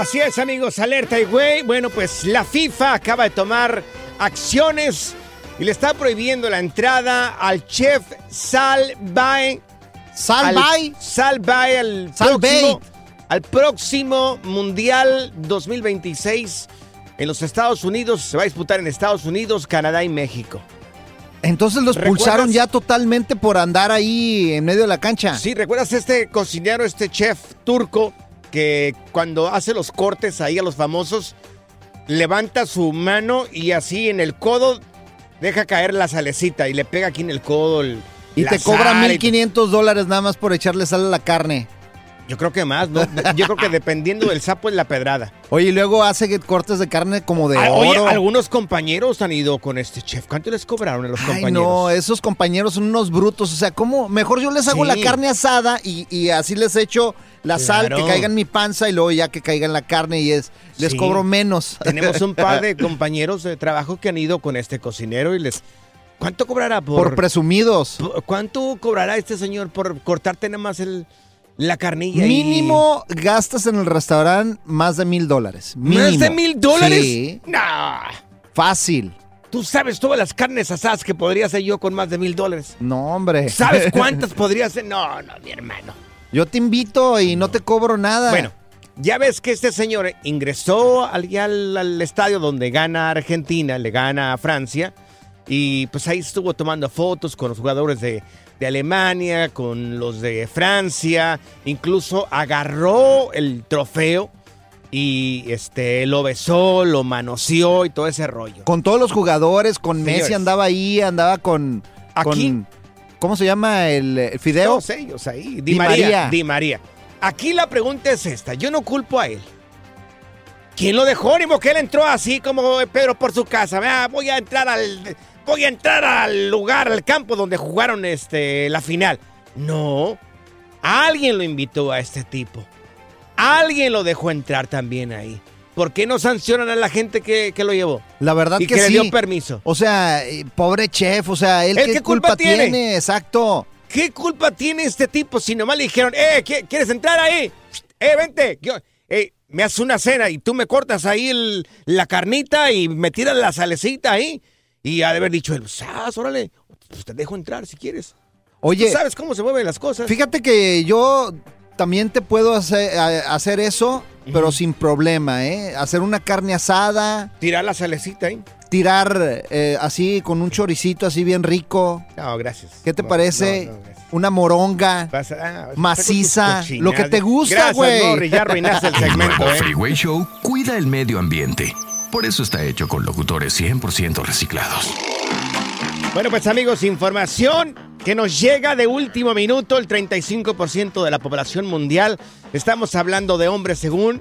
Así es, amigos, alerta y güey. Bueno, pues la FIFA acaba de tomar acciones y le está prohibiendo la entrada al chef Sal Bay. Sal Bay. Sal Bay al Sal próximo, al próximo Mundial 2026 en los Estados Unidos. Se va a disputar en Estados Unidos, Canadá y México. Entonces los pulsaron ¿Recuerdas? ya totalmente por andar ahí en medio de la cancha. Sí, ¿recuerdas este cocinero, este chef turco que cuando hace los cortes ahí a los famosos, levanta su mano y así en el codo deja caer la salecita y le pega aquí en el codo el, Y te cobra sal y- 1500 dólares nada más por echarle sal a la carne. Yo creo que más, ¿no? Yo creo que dependiendo del sapo es la pedrada. Oye, y luego hace cortes de carne como de Ah, Oye, oro. algunos compañeros han ido con este chef. ¿Cuánto les cobraron a los Ay, compañeros? no, esos compañeros son unos brutos. O sea, ¿cómo? Mejor yo les hago Sí. la carne asada y, y así les echo la sal Claro. que caiga en mi panza y luego ya que caiga en la carne y es les Sí. cobro menos. Tenemos un par de compañeros de trabajo que han ido con este cocinero y les... ¿Cuánto cobrará por...? por presumidos. por- ¿Cuánto cobrará este señor por cortarte nada más el, la carnilla? y- Mínimo gastas en el restaurante más de mil dólares. ¿Más de mil dólares? Sí, Nah. fácil. Tú sabes todas las carnes asadas que podría hacer yo con más de mil dólares. No, hombre. ¿Sabes cuántas podría hacer? No, no, mi hermano. Yo te invito y no te cobro nada. Bueno, ya ves que este señor ingresó al, al, al estadio donde gana Argentina, le gana a Francia, y pues ahí estuvo tomando fotos con los jugadores de, de Alemania, con los de Francia, incluso agarró el trofeo y este lo besó, lo manoseó y todo ese rollo. Con todos los jugadores, con Messi andaba ahí, andaba con. Aquí. con- ¿Cómo se llama el, el fideo? Todos ellos ahí. Di, Di María, María. Di María. Aquí la pregunta es esta. Yo no culpo a él. ¿Quién lo dejó? Ni que él entró así como Pedro por su casa. Voy a entrar al. Voy a entrar al lugar, al campo donde jugaron este, la final. No. Alguien lo invitó a este tipo. Alguien lo dejó entrar también ahí. ¿Por qué no sancionan a la gente que, que lo llevó? La verdad y que, que, le sí. dio permiso. O sea, eh, pobre chef, o sea, él, ¿Él qué, qué culpa tiene? exacto. ¿Qué culpa tiene este tipo si nomás le dijeron, eh, ¿qui- ¿quieres entrar ahí? Eh, vente, yo, eh, me haces una cena y tú me cortas ahí el- la carnita y me tiras la salecita ahí? Y ha de haber dicho él, "Sas, órale, pues te dejo entrar si quieres. Oye, Tú sabes cómo se mueven las cosas. fíjate que yo también te puedo hacer, hacer eso, pero sin problema, ¿eh? Hacer una carne asada, Tirar la salecita ahí. tirar eh, así con un choricito así bien rico. No, gracias. ¿Qué te No, parece? no, no, gracias. una moronga Vas a- ah, maciza, lo que te gusta, güey. Ya arruinaste el El segmento, nuevo ¿eh? Freeway Show cuida el medio ambiente. Por eso está hecho con locutores 100% reciclados. Bueno, pues amigos, información que nos llega de último minuto, el 35% de la población mundial. Estamos hablando de hombres según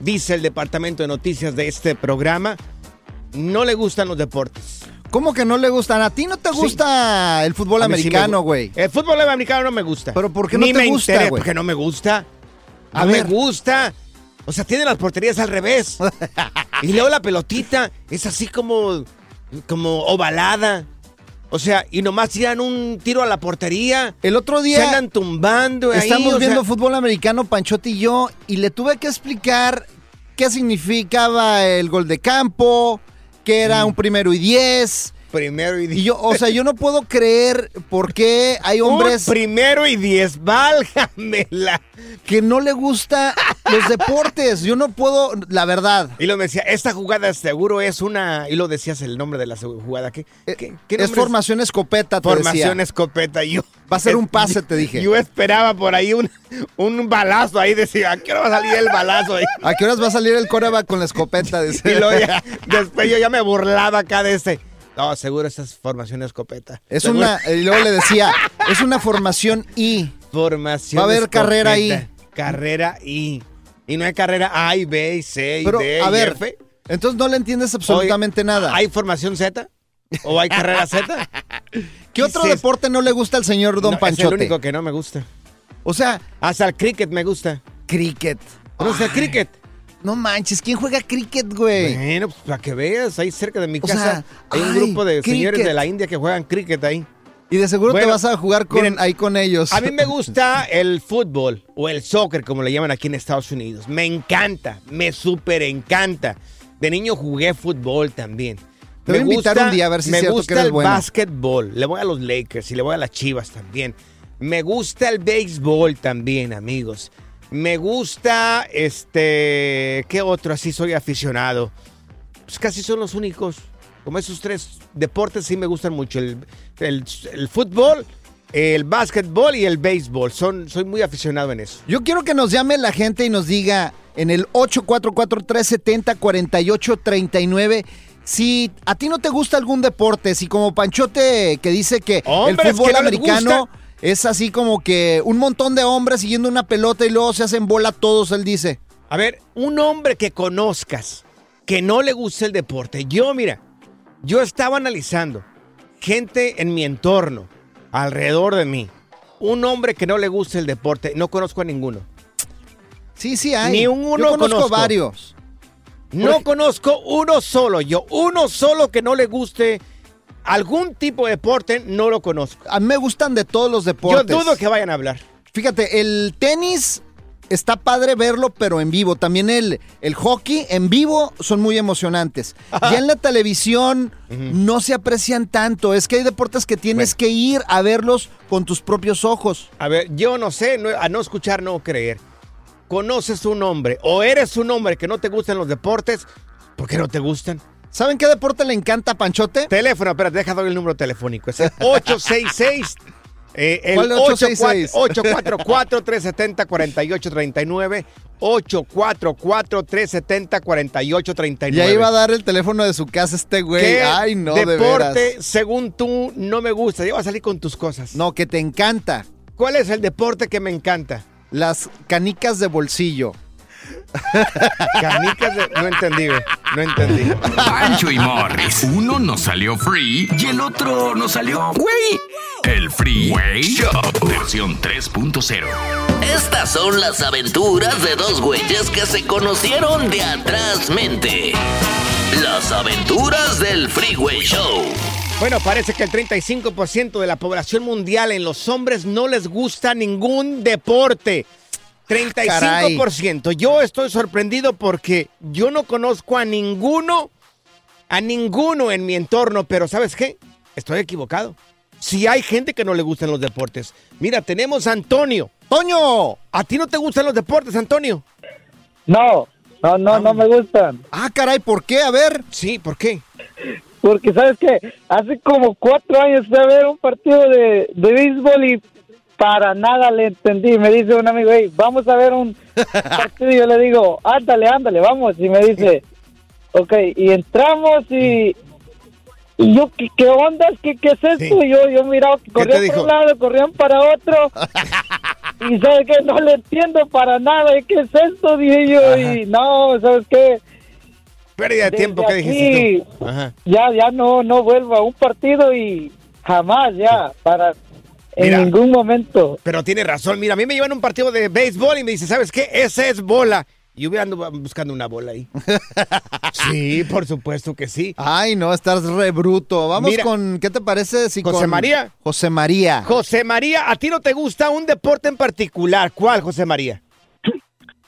dice el departamento de noticias de este programa. No le gustan los deportes. ¿Cómo que no le gustan? ¿A ti no te Sí. gusta el fútbol A sí me americano, güey? El fútbol americano no me gusta. ¿Pero por qué no Ni te me gusta, interesa? Porque no me gusta. A No me ver. gusta. O sea, tiene las porterías al revés. y luego la pelotita es así como, como ovalada. O sea, y nomás tiran un tiro a la portería. El otro Se día andan tumbando estamos viendo sea, fútbol americano, Panchote y yo, y le tuve que explicar qué significaba el gol de campo, que era un primero y diez. Primero y diez. yo, o sea, yo no puedo creer por qué hay hombres Un primero y diez, válgamela. que no le gusta los deportes. Yo no puedo, la verdad. Y lo decía, esta jugada seguro es una. Y lo decías el nombre de la jugada. ¿Qué, qué, qué Eh, es formación escopeta, te Formación decía. escopeta. Yo, Va a ser un pase, te dije. Yo esperaba por ahí un, un balazo ahí. Decía, ¿a qué hora va a salir el balazo ahí? ¿A qué horas va a salir el coreback con la escopeta? Y luego ya- después yo ya me burlaba acá de este. No, seguro esta es formación escopeta. Es Seguro- una, y luego le decía, es una formación I. Formación Va a haber carrera escopeta. Carrera I. Y no hay carrera A y B y C y Pero, D a y ver, F. entonces no le entiendes absolutamente nada. ¿Hay formación Z? ¿O hay carrera Z? ¿Qué otro es- deporte no le gusta al señor Don No, Panchote? Es el único que no me gusta. O sea, Hasta el cricket me gusta. cricket. ¿Conoces el cricket? No manches, ¿quién juega cricket, güey? Bueno, pues para que veas, ahí cerca de mi O casa sea, hay un ay, grupo de señores de la India que juegan cricket ahí. Y de seguro te vas a jugar con, miren, ahí con ellos. A mí me gusta el fútbol o el soccer, como le llaman aquí en Estados Unidos. Me encanta, me súper encanta. De niño jugué fútbol también. Te voy a invitar un día a ver si Me gusta que el bueno. básquetbol. Le voy a los Lakers y le voy a las Chivas también. Me gusta el béisbol también, amigos. Me gusta, este, ¿qué otro? Así soy aficionado. Pues casi son los únicos. Como esos tres deportes sí me gustan mucho. El, el- el fútbol, el básquetbol y el béisbol. Son, soy muy aficionado en eso. Yo quiero que nos llame la gente y nos diga en el 844-370-4839 si a ti no te gusta algún deporte, si como Panchote que dice que el fútbol que no les americano gusta. Es así como que un montón de hombres siguiendo una pelota y luego se hacen bola todos, él dice. A ver, un hombre que conozcas que no le gusta el deporte. Yo, mira, yo estaba analizando gente en mi entorno, alrededor de mí. Un hombre que no le gusta el deporte, no conozco a ninguno. Sí, sí hay. Ni uno Yo conozco conozco. varios. No Por- conozco uno solo, yo, uno solo que no le guste algún tipo de deporte, no lo conozco. A mí me gustan de todos los Yo deportes. dudo que vayan a hablar. Fíjate, el tenis está padre verlo, pero en vivo. También el, el hockey en vivo son muy emocionantes. Ya en la televisión no se aprecian tanto. Es que hay deportes que tienes Bueno. que ir a verlos con tus propios ojos. A ver, yo no sé, no- a no escuchar, no creer. Conoces un hombre o eres un hombre que no te gustan los deportes, ¿por qué no te gustan? ¿Saben qué deporte le encanta a Panchote? Teléfono, espérate, deja dar el número telefónico. Es el 866. eh, el ¿Cuál 866? 844-370-4839. 844-370-4839. Y ahí va a dar el teléfono de su casa este güey. ¿Qué Ay, no, de deporte, veras. según tú, no me gusta? Ya va a salir con tus cosas. No, que te encanta. ¿Cuál es el deporte que me encanta? Las canicas de bolsillo. Canicas de... No entendí, güey. No entendí. Pancho y Morris. Uno nos salió free y el otro nos salió güey. El Freeway Show versión 3.0. Estas son las aventuras de dos güeyes que se conocieron de atrás mente. Las aventuras del Freeway Show. Bueno, parece que el 35% de la población mundial en los hombres no les gusta ningún deporte. 35%. Yo estoy sorprendido porque yo no conozco a ninguno, a ninguno en mi entorno, pero ¿sabes qué? Estoy equivocado. Si hay gente que no le gustan los deportes. Mira, tenemos a Antonio. ¡Toño! ¿A ti no te gustan los deportes, Antonio? No, no, no, no me gustan. Ah, caray, ¿por qué? A ver. Sí, ¿por qué? Porque, ¿sabes qué? Hace como cuatro años fui a ver un partido de, de béisbol y, para nada le entendí. Me dice un amigo, hey, vamos a ver un partido. Y yo le digo, ándale, ándale, vamos. Y me dice, ok, y entramos y... y yo, ¿qué, qué onda? ¿Qué, qué es esto? Y yo, yo miraba que corrían para un lado, corrían para otro. y ¿sabes qué? No le entiendo para nada. ¿y ¿Qué es esto? Dije yo. Y no, ¿sabes qué? Pérdida de tiempo, ¿qué aquí, dijiste tú? Ajá. Ya, ya no, no vuelvo a un partido y jamás ya, para en ningún momento. Pero tiene razón. Mira, a mí me llevan un partido de béisbol y me dice, ¿sabes qué? Esa es bola. Y yo ando buscando una bola ahí. sí, por supuesto que sí. Ay, no, estás re bruto. Vamos Mira. con, ¿qué te parece si José con María. José María. José María, ¿a ti no te gusta un deporte en particular? ¿Cuál, José María?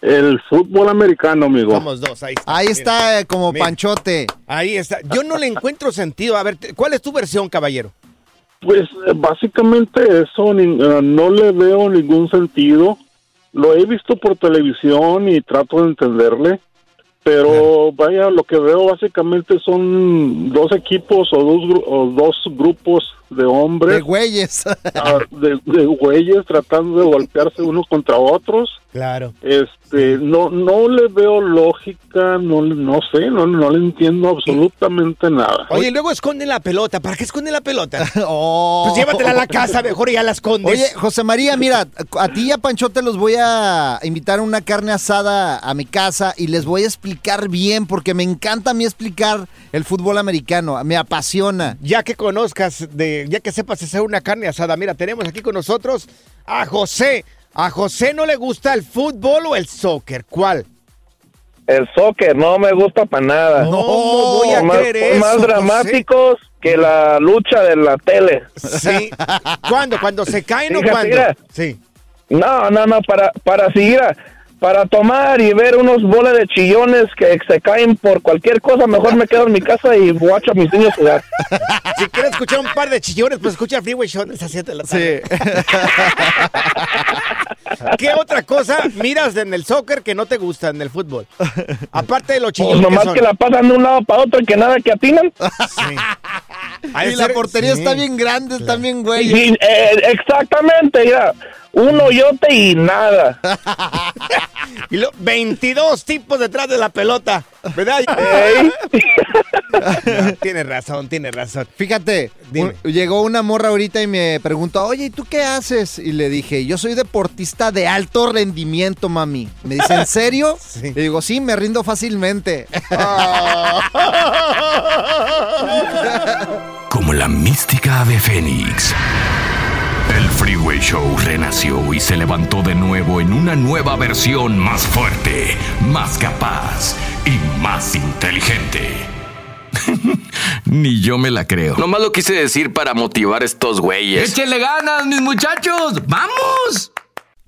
El fútbol americano, amigo. Somos dos, ahí está. Ahí Mira. está eh, como Mira. Panchote. Ahí está. Yo no le encuentro sentido. A ver, ¿cuál es tu versión, caballero? Pues eh, básicamente eso, ni- eh, no le veo ningún sentido. Lo he visto por televisión y trato de entenderle, pero vaya, lo que veo básicamente son dos equipos o dos, o dos grupos de De hombres, güeyes. ah, de, de güeyes tratando de golpearse unos contra otros. Claro. Este, no, no le veo lógica, no, no sé, no, no le entiendo absolutamente nada. Oye, luego esconden la pelota. ¿Para qué esconden la pelota? Oh. Pues llévatela a la casa mejor y ya la escondes. Oye, José María, mira, a ti y a Panchote los voy a invitar a una carne asada a mi casa y les voy a explicar bien, porque me encanta a mí explicar el fútbol americano, me apasiona. ya que conozcas, de, ya que sepas hacer una carne asada, mira, tenemos aquí con nosotros a José. A José no le gusta el fútbol o el soccer. ¿Cuál? El soccer no me gusta para nada. ¿Cómo voy a más, creer eso, más José? dramáticos que la lucha de la tele. Sí. ¿Cuándo? ¿Cuando se caen o cuándo? Sí. No, no, no, para, para seguir, a- para tomar y ver unos boles de chillones que se caen por cualquier cosa, mejor me quedo en mi casa y guacho a mis niños jugar. Si quieres escuchar un par de chillones, pues escucha Freeway Show a las 7 de la tarde. ¿Qué otra cosa miras en el soccer que no te gusta en el fútbol? Aparte de los Pues chillones. nomás son. que la pasan de un lado para otro y que nada que atinan. Sí. Y la portería sí. está bien grande, están bien güeyes. Y, eh, exactamente, ya. Un hoyote y nada. Y lo, 22 tipos detrás de la pelota, ¿verdad? No, tienes razón, tienes razón. Fíjate, Dime. llegó una morra ahorita y me preguntó, oye, ¿y tú qué haces? Y le dije, yo soy deportista de alto rendimiento, mami. Me dice, ¿en serio? Sí. Le digo, sí, me rindo fácilmente. Como la mística ave fénix. El Freeway Show renació y se levantó de nuevo en una nueva versión más fuerte, más capaz y más inteligente. Ni yo me la creo. Nomás lo quise decir para motivar a estos güeyes. ¡Échenle ganas, mis muchachos! ¡Vamos!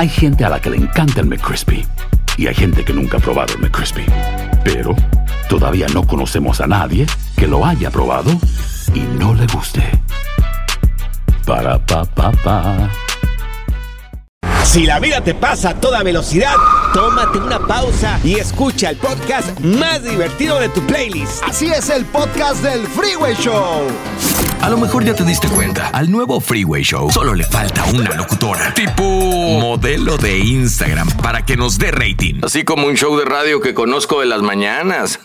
Hay gente a la que le encanta el McCrispy y hay gente que nunca ha probado el McCrispy. Pero todavía no conocemos a nadie que lo haya probado y no le guste. Para pa pa pa. Si la vida te pasa a toda velocidad, tómate una pausa y escucha el podcast más divertido de tu playlist. Así es el podcast del Freeway Show. A lo mejor ya te diste cuenta, al nuevo Freeway Show solo le falta una locutora, tipo modelo de Instagram, para que nos dé rating. Así como un show de radio que conozco de las mañanas.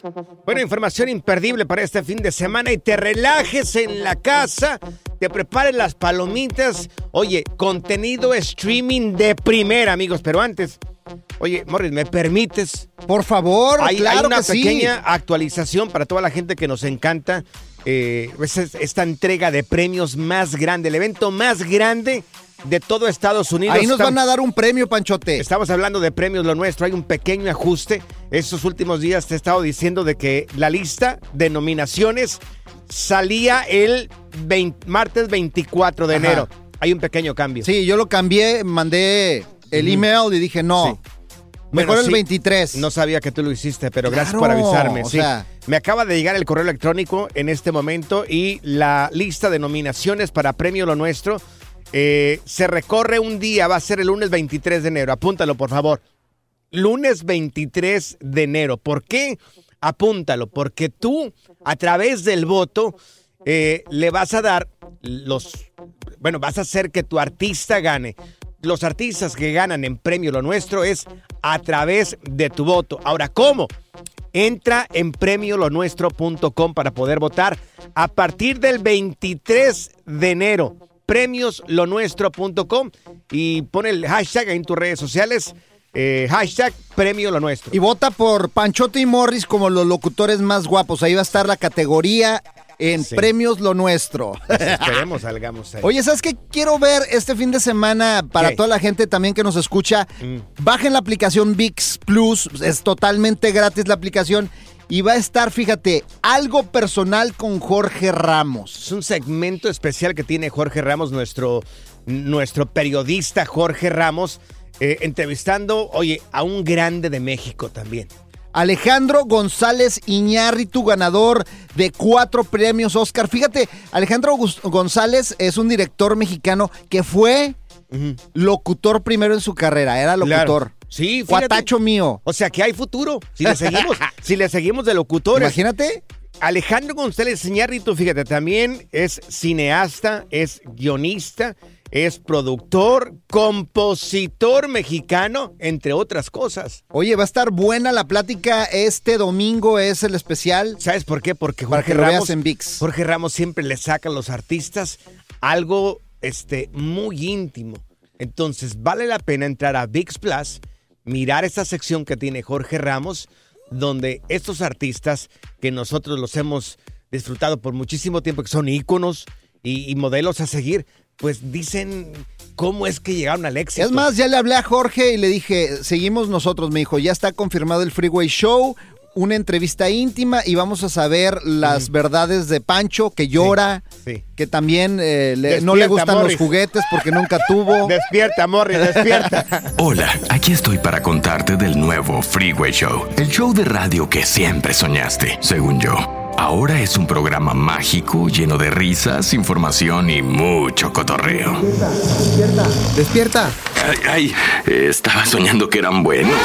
Bueno, información imperdible para este fin de semana y te relajes en la casa, te prepares las palomitas. Oye, contenido streaming de primera, amigos, pero antes... Oye, Morris, ¿me permites? Por favor, hay, claro hay una que sí. pequeña actualización para toda la gente que nos encanta. Eh, es- es- esta entrega de premios más grande, el evento más grande de todo Estados Unidos. Ahí nos Estamos- van a dar un premio, Panchote. Estamos hablando de premios lo nuestro, hay un pequeño ajuste. Estos últimos días te he estado diciendo de que la lista de nominaciones salía el 20 martes 24 de Ajá. enero. Hay un pequeño cambio. Sí, yo lo cambié, mandé el email y dije, no, mejor Bueno, el sí, 23. No sabía que tú lo hiciste, pero gracias por avisarme. o sí. sea- Me acaba de llegar el correo electrónico en este momento y la lista de nominaciones para Premio Lo Nuestro eh, se recorre un día, va a ser el lunes 23 de enero. Apúntalo, por favor. Lunes 23 de enero. ¿Por qué? Apúntalo, porque tú, a través del voto, eh, le vas a dar los. Bueno, vas a hacer que tu artista gane. Los artistas que ganan en premio lo nuestro es a través de tu voto. Ahora, ¿cómo? Entra en premiolonuestro.com para poder votar a partir del 23 de enero. Premioslonuestro.com y pon el hashtag en tus redes sociales. eh, hashtag premio lo nuestro. Y vota por Panchote y Morris como los locutores más guapos. Ahí va a estar la categoría en Sí. Premios Lo Nuestro. Pues esperemos salgamos ahí. Oye, ¿sabes qué quiero ver este fin de semana para ¿Qué? toda la gente también que nos escucha? Mm. Bajen la aplicación VIX Plus, es totalmente gratis la aplicación y va a estar, fíjate, algo personal con Jorge Ramos. Es un segmento especial que tiene Jorge Ramos, nuestro, nuestro periodista Jorge Ramos, eh, entrevistando, oye, a un grande de México también. Alejandro González Iñárritu, ganador de cuatro premios Oscar. Fíjate, Alejandro González es un director mexicano que fue locutor primero en su carrera, era locutor. Claro. Sí, fíjate. Mío. O sea que hay futuro. Si le seguimos, si le seguimos de locutores. Imagínate. Alejandro González Iñárritu, fíjate, también es cineasta, es guionista, es productor, compositor mexicano, entre otras cosas. Oye, va a estar buena la plática. Este domingo es el especial. ¿Sabes por qué? Porque Para Jorge que Ramos, en VIX. Jorge Ramos siempre le saca a los artistas algo este, muy íntimo. Entonces, vale la pena entrar a VIX Plus, mirar esta sección que tiene Jorge Ramos, donde estos artistas que nosotros los hemos disfrutado por muchísimo tiempo, que son íconos y, y modelos a seguir, pues dicen cómo es que llegaron al éxito. Es más, ya le hablé a Jorge y le dije, seguimos nosotros, me dijo, ya está confirmado el Freeway Show, una entrevista íntima y vamos a saber las verdades de Pancho, que llora, sí. que también eh, le- no le gustan Morris. los juguetes porque nunca tuvo. Despierta, Morris, despierta. Hola, aquí estoy para contarte del nuevo Freeway Show, el show de radio que siempre soñaste, según yo. Ahora es un programa mágico lleno de risas, información y mucho cotorreo. Despierta. Ay, ay, estaba soñando que eran buenos.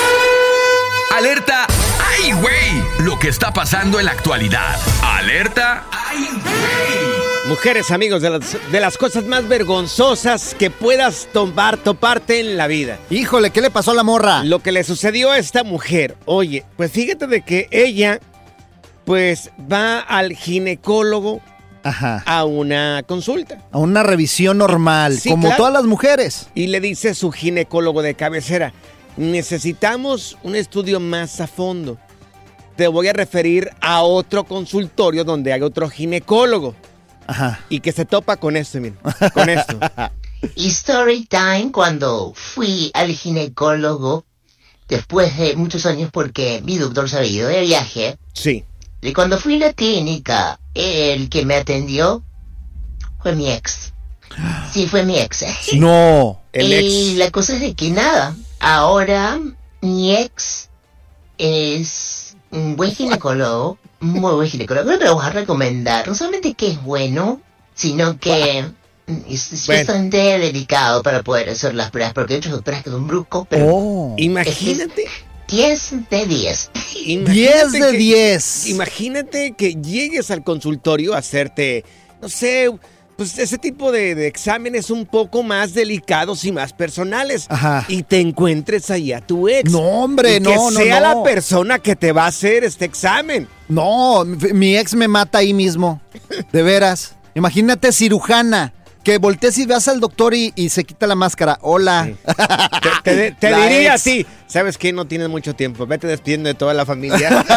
¡Alerta! ¡Ay, güey! Lo que está pasando en la actualidad. ¡Alerta! ¡Ay, güey! Mujeres, amigos, de las, de las cosas más vergonzosas que puedas tomar, toparte en la vida. Híjole, ¿qué le pasó a la morra? Lo que le sucedió a esta mujer. Oye, pues fíjate de que ella, pues va al ginecólogo Ajá. a una consulta. A una revisión normal, Sí, como claro. todas las mujeres. Y le dice su ginecólogo de cabecera, necesitamos un estudio más a fondo. Te voy a referir a otro consultorio donde hay otro ginecólogo. Ajá. Y que se topa con esto, miren, con esto. Y story time cuando fui al ginecólogo después de muchos años porque mi doctor se había ido de viaje. Sí. Y cuando fui a la clínica, el que me atendió fue mi ex. Sí, fue mi ex. No. y la cosa es de que nada, ahora mi ex es un buen ginecólogo, muy buen ginecólogo, pero vamos a recomendar, no solamente que es bueno, sino que es, es Bueno. bastante delicado para poder hacer las pruebas, porque hay otros doctores que son bruscos, pero Oh. Imagínate. 10 de 10. Imagínate 10 de que- 10. Imagínate que llegues al consultorio a hacerte no sé, pues ese tipo de, de exámenes un poco más delicados y más personales. Ajá. Y te encuentres ahí a tu ex. No, hombre, Y no, que no, sea no. la persona que te va a hacer este examen. No, mi mi ex me mata ahí mismo. De veras. Imagínate cirujana. Que voltees y veas al doctor y, y se quita la máscara. Hola. Te, te- te La diría ex. así, ¿sabes qué? No tienes mucho tiempo, vete despidiendo de toda la familia.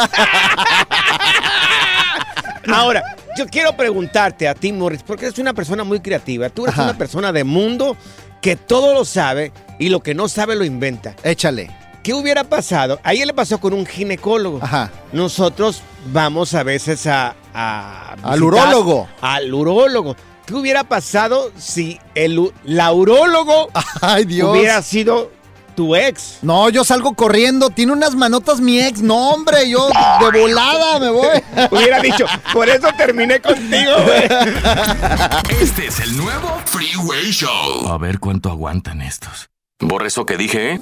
Ahora, yo quiero preguntarte a ti, Morris, porque eres una persona muy creativa. Tú eres Ajá. una persona de mundo que todo lo sabe y lo que no sabe lo inventa. Échale. ¿Qué hubiera pasado? A ella le pasó con un ginecólogo. Ajá. Nosotros vamos a veces a... a Al urólogo. Al urólogo. ¿Qué hubiera pasado si el u- la urólogo Ay, Dios. hubiera sido tu ex? No, yo salgo corriendo. Tiene unas manotas mi ex. No, hombre, yo de volada me voy. Hubiera dicho, por eso terminé contigo, güey. Este es el nuevo Freeway Show. A ver cuánto aguantan estos. Borre eso que dije, ¿eh?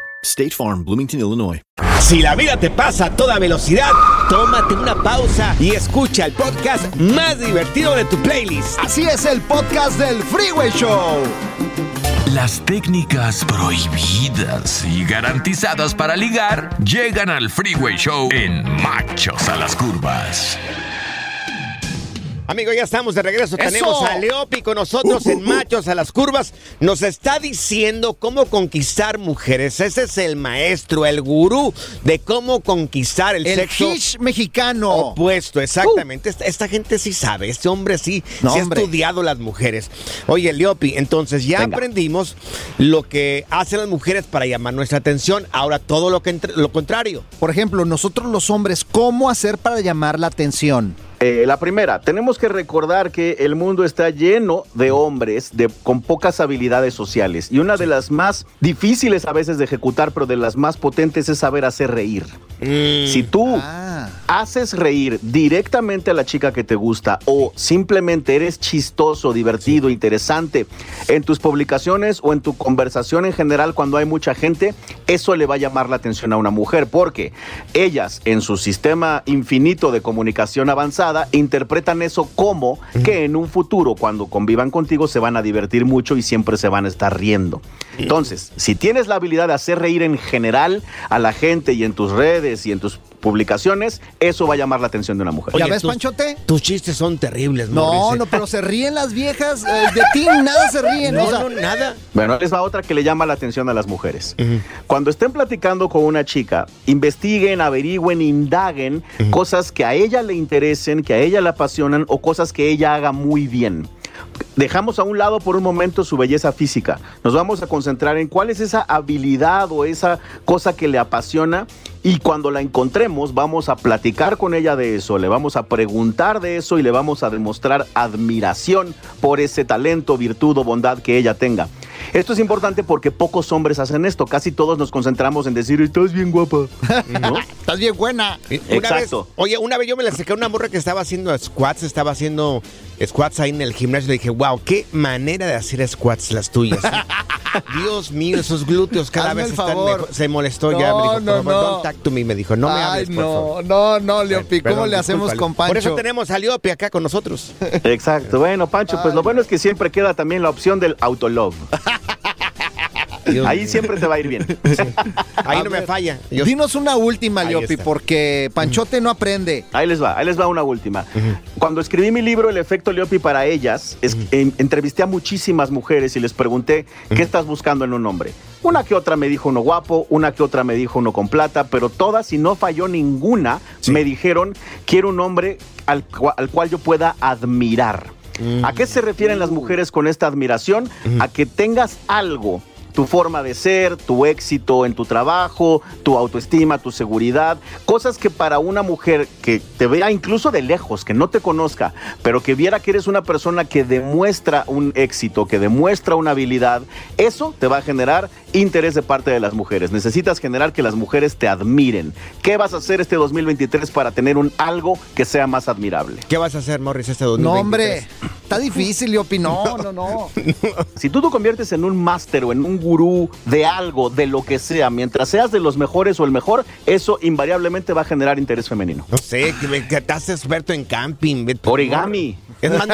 State Farm, Bloomington, Illinois. Si la vida te pasa a toda velocidad, tómate una pausa y escucha el podcast más divertido de tu playlist. Así es el podcast del Freeway Show. Las técnicas prohibidas y garantizadas para ligar llegan al Freeway Show en Machos a las Curvas. Amigo, ya estamos de regreso. ¡Eso! Tenemos a Leopi con nosotros en Machos a las Curvas. Nos está diciendo cómo conquistar mujeres. Ese es el maestro, el gurú de cómo conquistar el, El sexo mexicano. opuesto. Exactamente. Esta, esta gente sí sabe. Este hombre sí, No, sí ha estudiado las mujeres. Oye, Leopi, entonces ya Venga. aprendimos lo que hacen las mujeres para llamar nuestra atención. Ahora todo lo, que entre- lo contrario. Por ejemplo, nosotros los hombres, ¿cómo hacer para llamar la atención? Eh, la primera, tenemos que recordar que el mundo está lleno de hombres de, con pocas habilidades sociales. Y una de las más difíciles a veces de ejecutar, pero de las más potentes es saber hacer reír. Si tú haces reír directamente a la chica que te gusta o simplemente eres chistoso, divertido, interesante en tus publicaciones o en tu conversación en general cuando hay mucha gente, eso le va a llamar la atención a una mujer porque ellas en su sistema infinito de comunicación avanzada interpretan eso como que en un futuro cuando convivan contigo se van a divertir mucho y siempre se van a estar riendo. Entonces, si tienes la habilidad de hacer reír en general a la gente y en tus redes y en tus publicaciones, eso va a llamar la atención de una mujer. ¿Ya ves, Panchote? Tus chistes son terribles, No, Morris, ¿eh? no, pero se ríen las viejas. eh, de ti nada se ríen. No, o sea, no, nada. Bueno, es va otra que le llama la atención a las mujeres. Cuando estén platicando con una chica, investiguen, averigüen, indaguen cosas que a ella le interesen, que a ella le apasionan o cosas que ella haga muy bien. Dejamos a un lado por un momento su belleza física. Nos vamos a concentrar en cuál es esa habilidad o esa cosa que le apasiona y cuando la encontremos vamos a platicar con ella de eso, le vamos a preguntar de eso y le vamos a demostrar admiración por ese talento, virtud o bondad que ella tenga. Esto es importante porque pocos hombres hacen esto. Casi todos nos concentramos en decir, estás bien guapa. ¿no? Estás bien buena. Una Exacto. vez- oye, una vez yo me la acerqué a una morra que estaba haciendo squats, estaba haciendo squats ahí en el gimnasio. Le dije, wow, qué manera de hacer squats las tuyas. Dios mío, esos glúteos cada Hazme vez el están favor. mejor. Se molestó ya, No, me dijo, no, favor, no. don't talk to me, me dijo, no me Ay, hables, por no, favor. no, no, Leopi, ¿cómo Perdón, le hacemos discúlpale. con Pancho? Por eso tenemos a Leopi acá con nosotros. Exacto. Bueno, Pancho, pues lo bueno es que siempre queda también la opción del autolove. Ahí siempre te va a ir bien. Ahí A no me falla. Yo- Dinos una última, está. porque Panchote no aprende. Ahí les va, ahí les va una última. Cuando escribí mi libro El efecto Leopi para ellas, es- en- entrevisté a muchísimas mujeres y les pregunté qué estás buscando en un hombre. Una que otra me dijo uno guapo, una que otra me dijo uno con plata, pero todas, y no falló ninguna, me dijeron quiero un hombre al, al cual yo pueda admirar. ¿A qué se refieren las mujeres con esta admiración? A que tengas algo tu forma de ser, tu éxito en tu trabajo, tu autoestima, tu seguridad, cosas que para una mujer que te vea incluso de lejos, que no te conozca, pero que viera que eres una persona que demuestra un éxito, que demuestra una habilidad, eso te va a generar interés de parte de las mujeres. Necesitas generar que las mujeres te admiren. ¿Qué vas a hacer este 2023 para tener un algo que sea más admirable? ¿Qué vas a hacer, Morris, este No, 2023? hombre, está difícil, Leopi, no, no, no. Si tú te conviertes en un máster o en un gurú de algo, de lo que sea, mientras seas de los mejores o el mejor, eso invariablemente va a generar interés femenino. No sé, que, que estás experto en camping. Origami. Es más,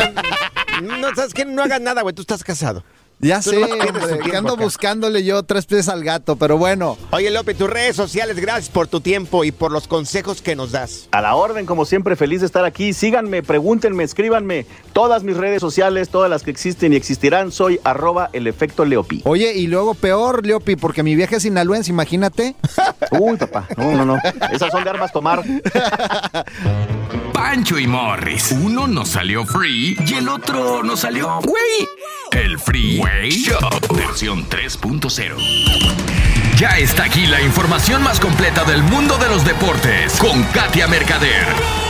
no, no, ¿sabes qué? No hagas nada, güey, tú estás casado. Ya sé, hombre, que ando acá. buscándole yo tres pies al gato, pero bueno. Oye, López, tus redes sociales, gracias por tu tiempo y por los consejos que nos das. A la orden, como siempre, feliz de estar aquí. Síganme, pregúntenme, escríbanme. Todas mis redes sociales, todas las que existen y existirán, soy arroba el efecto Leopi. Oye, y luego peor, Leopi, porque mi viaje es sinaloense, imagínate. Uy, papá, no, no, no. Esas son de armas tomar. Pancho y Morris. Uno nos salió free y el otro nos salió güey. El Freeway Show versión 3.0. Ya está aquí la información más completa del mundo de los deportes con Katia Mercader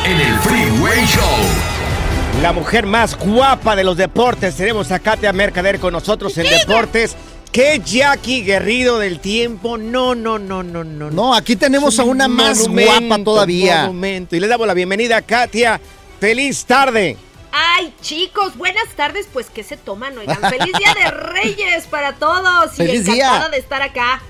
en el Freeway Show. La mujer más guapa de los deportes. Tenemos a Katia Mercader con nosotros en deportes. ¿Qué Jackie Guerrido del tiempo? No, no, no, no, no. No, aquí tenemos a una más guapa todavía. monumento. Y le damos la bienvenida a Katia. ¡Feliz tarde! Ay, chicos, buenas tardes. Pues, ¿qué se toman? Oigan, feliz día de Reyes para todos. Y Feliz día. encantada de estar acá.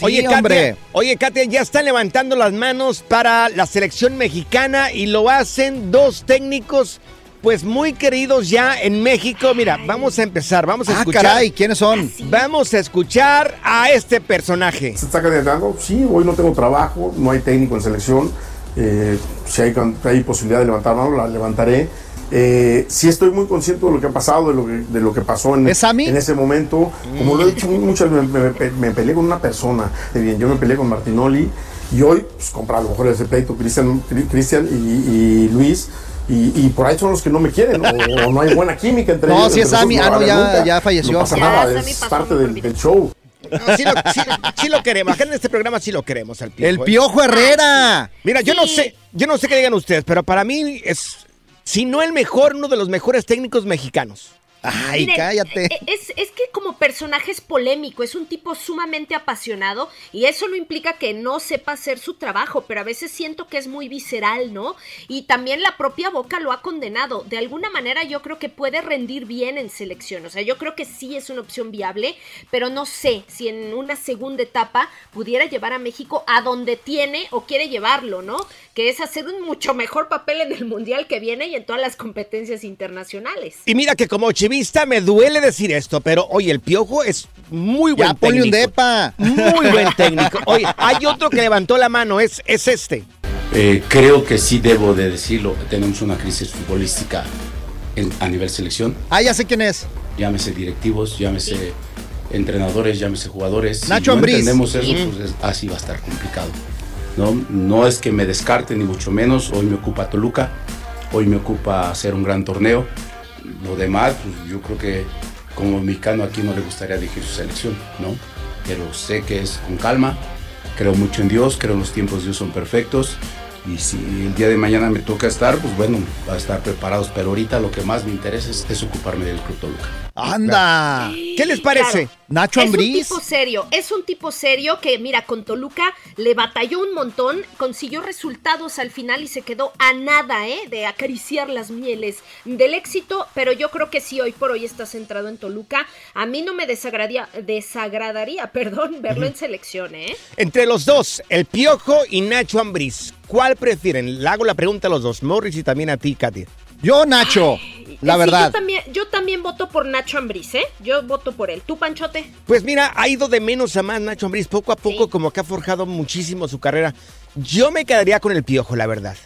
oye, hombre. Katia, oye, Katia, ya están levantando las manos para la selección mexicana y lo hacen dos técnicos, pues muy queridos ya en México. Mira, vamos a empezar, vamos a Ah, escuchar. caray, ¿quiénes son? Vamos a escuchar a este personaje. ¿Se está candidatando? Sí, hoy no tengo trabajo, no hay técnico en selección. Eh, si hay posibilidad de levantar mano, la levantaré. Eh, sí estoy muy consciente de lo que ha pasado, de lo que, de lo que pasó en, en ese momento. Como lo he dicho muchas veces, me, me- me peleé con una persona. Eh, Bien, yo me peleé con Martinoli y hoy, pues, comprar a lo mejor ese pleito, Cristian Cristian y, y Luis. Y, y por ahí son los que no me quieren, o, o no hay buena química entre No, ellos. sí es entre Sammy. Ah, no, ya- ya falleció. No pasa Ya, nada, es parte del, del show. No, sí, lo, sí- sí lo queremos. Acá en este programa sí lo queremos al Piojo. El ¿eh? Piojo Herrera. Mira, yo no sé, yo no sé qué digan ustedes, pero para mí es, si no el mejor, uno de los mejores técnicos mexicanos. Ay, Miren, cállate. e- Es, es que como personaje es polémico, es un tipo sumamente apasionado y eso no implica que no sepa hacer su trabajo, pero a veces siento que es muy visceral, ¿no? Y también la propia Boca lo ha condenado. De alguna manera yo creo que puede rendir bien en selección, o sea, yo creo que sí es una opción viable, pero no sé si en una segunda etapa pudiera llevar a México a donde tiene o quiere llevarlo, ¿no? Que es hacer un mucho mejor papel en el Mundial que viene y en todas las competencias internacionales. Y mira que como chivista me duele decir esto, pero oye, el Piojo es muy buen Ya ponle un técnico. depa. Muy buen técnico. Oye, hay otro que levantó la mano, es, es este. Eh, creo que sí debo de decirlo, tenemos una crisis futbolística en- a nivel selección, Ah, ya sé quién es. llámese directivos, llámese entrenadores, llámese jugadores. Si Nacho no Ambriz. entendemos eso, pues es- así va a estar complicado. ¿no? no es que me descarte ni mucho menos, hoy me ocupa Toluca, hoy me ocupa hacer un gran torneo. Lo demás, pues yo creo que como mexicano aquí no le gustaría dirigir su selección, ¿no? Pero sé que es con calma, creo mucho en Dios, creo en los tiempos de Dios son perfectos y si el día de mañana me toca estar, pues bueno, va a estar preparados. Pero ahorita lo que más me interesa es, ocuparme del Club Toluca. ¡Anda! ¿Qué les parece? Nacho Ambriz. Es un tipo serio, es un tipo serio que, mira, con Toluca le batalló un montón, consiguió resultados al final y se quedó a nada, ¿eh? De acariciar las mieles del éxito, pero yo creo que sí, hoy por hoy está centrado en Toluca. A mí no me desagradaría, desagradaría, perdón, verlo en selección, ¿eh? Entre los dos, el Piojo y Nacho Ambriz, ¿cuál prefieren? Le hago la pregunta a los dos, Morris y también a ti, Katy. Yo, Nacho. La verdad. Yo también, yo también voto por Nacho Ambriz, ¿eh? Yo voto por él. ¿Tú, Panchote? Pues mira, ha ido de menos a más Nacho Ambriz. Poco a poco, como que ha forjado muchísimo su carrera. Yo me quedaría con el piojo, la verdad.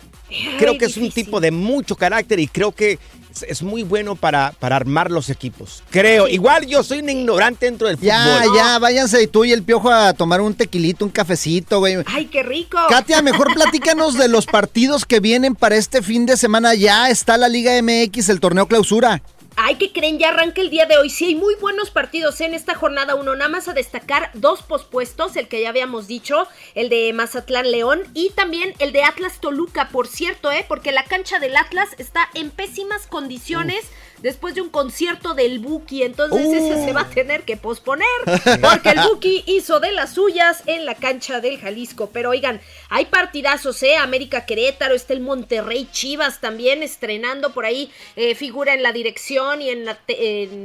creo que es un tipo de mucho carácter y creo que es muy bueno para, para armar los equipos. Creo. Igual yo soy un ignorante dentro del fútbol. Ya, ya, váyanse tú y el piojo a tomar un tequilito, un cafecito, güey. Ay, qué rico. Katia, mejor platícanos de los partidos que vienen para este fin de semana. Ya está la Liga MX, el torneo clausura. Ay, que creen? Ya arranca el día de hoy. Sí, hay muy buenos partidos en esta jornada uno. Nada más a destacar dos pospuestos, el que ya habíamos dicho, el de Mazatlán León y también el de Atlas Toluca, por cierto, ¿eh? Porque la cancha del Atlas está en pésimas condiciones después de un concierto del Buki. Entonces ese se va a tener que posponer porque el Buki hizo de las suyas en la cancha del Jalisco. Pero oigan, hay partidazos, ¿eh? América Querétaro, está el Monterrey Chivas también estrenando por ahí, eh, figura en la dirección y en la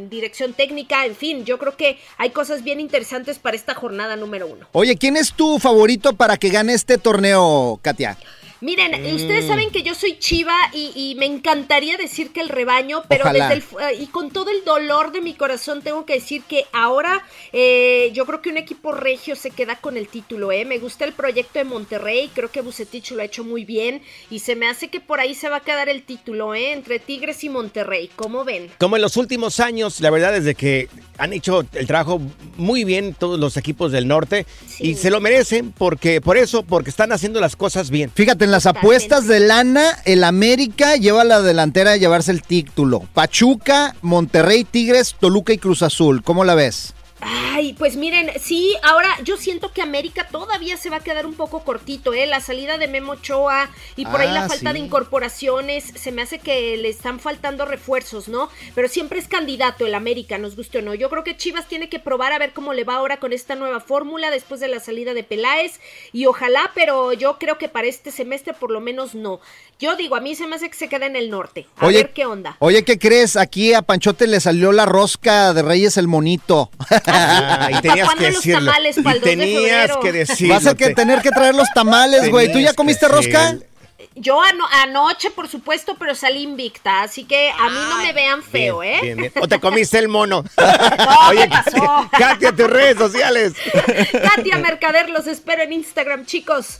dirección técnica. En fin, yo creo que hay cosas bien interesantes para esta jornada número uno. Oye, ¿quién es tu favorito para que gane este torneo, Katia? Miren, ustedes mm. saben que yo soy chiva y, me encantaría decir que el rebaño, pero desde el, eh, y con todo el dolor de mi corazón tengo que decir que ahora eh, yo creo que un equipo regio se queda con el título, ¿eh? Me gusta el proyecto de Monterrey, creo que Bucetich lo ha hecho muy bien y se me hace que por ahí se va a quedar el título, ¿eh? Entre Tigres y Monterrey, ¿cómo ven? Como en los últimos años, la verdad es de que han hecho el trabajo muy bien todos los equipos del norte y se lo merecen porque por eso, porque están haciendo las cosas bien. Fíjate, en las apuestas de lana, el América lleva la delantera a llevarse el título. Pachuca, Monterrey, Tigres, Toluca y Cruz Azul. ¿Cómo la ves? Ay, pues miren, sí, ahora yo siento que América todavía se va a quedar un poco cortito, ¿eh? La salida de Memo Ochoa y por ahí la ah, falta de incorporaciones, se me hace que le están faltando refuerzos, ¿no? Pero siempre es candidato el América, nos guste o no. Yo creo que Chivas tiene que probar a ver cómo le va ahora con esta nueva fórmula después de la salida de Peláez y ojalá, pero yo creo que para este semestre por lo menos no. Yo digo, a mí se me hace que se quede en el norte. A ver qué onda. Oye, ¿qué crees? Aquí a Panchote le salió la rosca de Reyes el monito. Ah, y tenías que los tamales para el 2 de febrero? que decirlo. Vas a que tener que traer los tamales, güey. ¿Tú ya comiste rosca? Yo anoche, por supuesto, pero salí invicta, así que a mí no me vean feo, ¿eh? O te comiste el mono. no, Oye, pasó? Katia, tus redes sociales. Katia Mercader, los espero en Instagram, chicos.